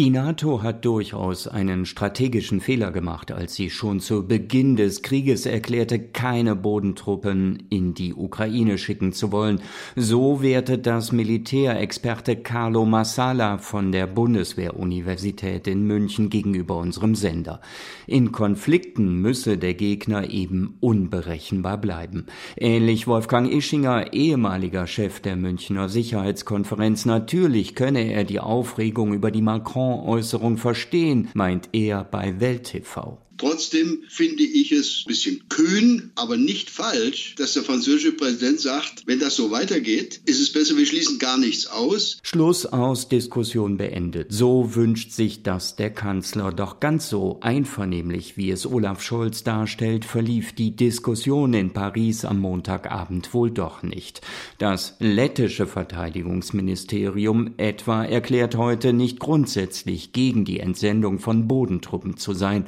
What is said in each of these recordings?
Die NATO hat durchaus einen strategischen Fehler gemacht, als sie schon zu Beginn des Krieges erklärte, keine Bodentruppen in die Ukraine schicken zu wollen. So wertet das Militärexperte Carlo Massala von der Bundeswehruniversität in München gegenüber unserem Sender. In Konflikten müsse der Gegner eben unberechenbar bleiben. Ähnlich Wolfgang Ischinger, ehemaliger Chef der Münchner Sicherheitskonferenz. Natürlich könne er die Aufregung über die Macron Macron-Äußerung verstehen, meint er bei Welt TV. Trotzdem finde ich es ein bisschen kühn, aber nicht falsch, dass der französische Präsident sagt, wenn das so weitergeht, ist es besser, wir schließen gar nichts aus. Schluss aus, Diskussion beendet. So wünscht sich das der Kanzler. Doch ganz so einvernehmlich, wie es Olaf Scholz darstellt, verlief die Diskussion in Paris am Montagabend wohl doch nicht. Das lettische Verteidigungsministerium etwa erklärt heute nicht grundsätzlich gegen die Entsendung von Bodentruppen zu sein.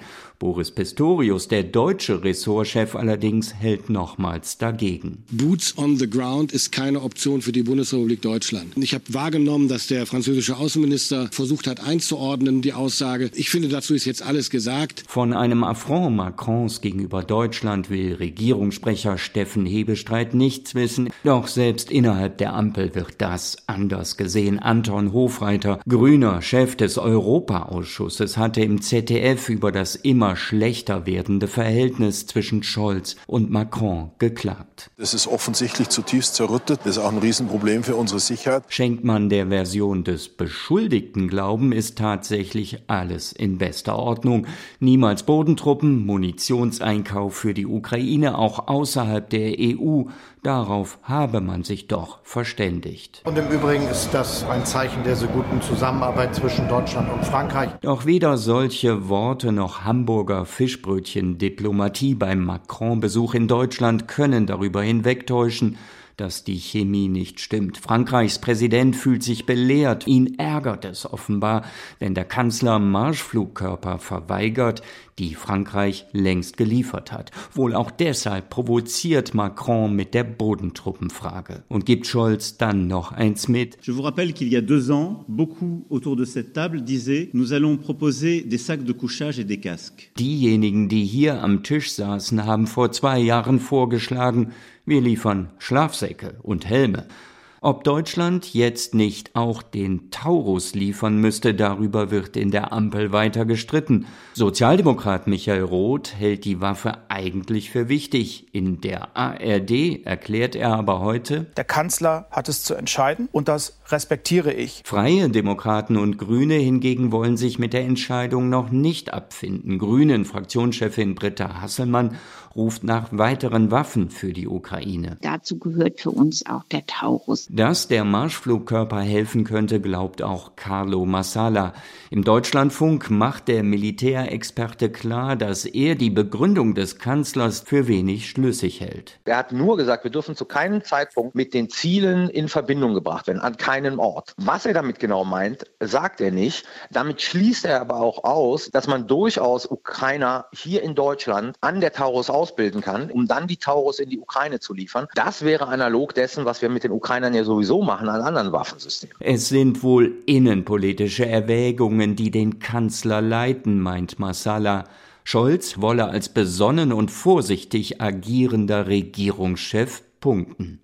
Boris Pistorius, der deutsche Ressortchef allerdings, hält nochmals dagegen. Boots on the ground ist keine Option für die Bundesrepublik Deutschland. Ich habe wahrgenommen, dass der französische Außenminister versucht hat einzuordnen, die Aussage. Ich finde, dazu ist jetzt alles gesagt. Von einem Affront Macrons gegenüber Deutschland will Regierungssprecher Steffen Hebestreit nichts wissen. Doch selbst innerhalb der Ampel wird das anders gesehen. Anton Hofreiter, grüner Chef des Europaausschusses, hatte im ZDF über das immer schlechter werdende Verhältnis zwischen Scholz und Macron geklagt. Das ist offensichtlich zutiefst zerrüttet. Das ist auch ein Riesenproblem für unsere Sicherheit. Schenkt man der Version des Beschuldigten Glauben, ist tatsächlich alles in bester Ordnung. Niemals Bodentruppen, Munitionseinkauf für die Ukraine, auch außerhalb der EU. Darauf habe man sich doch verständigt. Und im Übrigen ist das ein Zeichen der so guten Zusammenarbeit zwischen Deutschland und Frankreich. Doch weder solche Worte noch Hamburger Fischbrötchen-Diplomatie beim Macron-Besuch in Deutschland können darüber hinwegtäuschen, dass die Chemie nicht stimmt. Frankreichs Präsident fühlt sich belehrt, ihn ärgert es offenbar, wenn der Kanzler Marschflugkörper verweigert, die Frankreich längst geliefert hat. Wohl auch deshalb provoziert Macron mit der Bodentruppenfrage und gibt Scholz dann noch eins mit. Je vous rappelle qu'il y a deux ans, beaucoup autour de cette table disaient, nous allons proposer des sacs de couchage et des casques. Diejenigen, die hier am Tisch saßen, haben vor zwei Jahren vorgeschlagen, wir liefern Schlafsäcke und Helme. Ob Deutschland jetzt nicht auch den Taurus liefern müsste, darüber wird in der Ampel weiter gestritten. Sozialdemokrat Michael Roth hält die Waffe eigentlich für wichtig. In der ARD erklärt er aber heute, der Kanzler hat es zu entscheiden und das respektiere ich. Freie Demokraten und Grüne hingegen wollen sich mit der Entscheidung noch nicht abfinden. Grünen Fraktionschefin Britta Hasselmann ruft nach weiteren Waffen für die Ukraine. Dazu gehört für uns auch der Taurus. Dass der Marschflugkörper helfen könnte, glaubt auch Carlo Massala. Im Deutschlandfunk macht der Militärexperte klar, dass er die Begründung des Kanzlers für wenig schlüssig hält. Er hat nur gesagt, wir dürfen zu keinem Zeitpunkt mit den Zielen in Verbindung gebracht werden, an keinem Ort. Was er damit genau meint, sagt er nicht. Damit schließt er aber auch aus, dass man durchaus Ukrainer hier in Deutschland an der Taurus ausbilden kann, um dann die Taurus in die Ukraine zu liefern. Das wäre analog dessen, was wir mit den Ukrainern ja sowieso machen an anderen Waffensystemen. Es sind wohl innenpolitische Erwägungen, die den Kanzler leiten, meint Massala. Scholz wolle als besonnen und vorsichtig agierender Regierungschef punkten.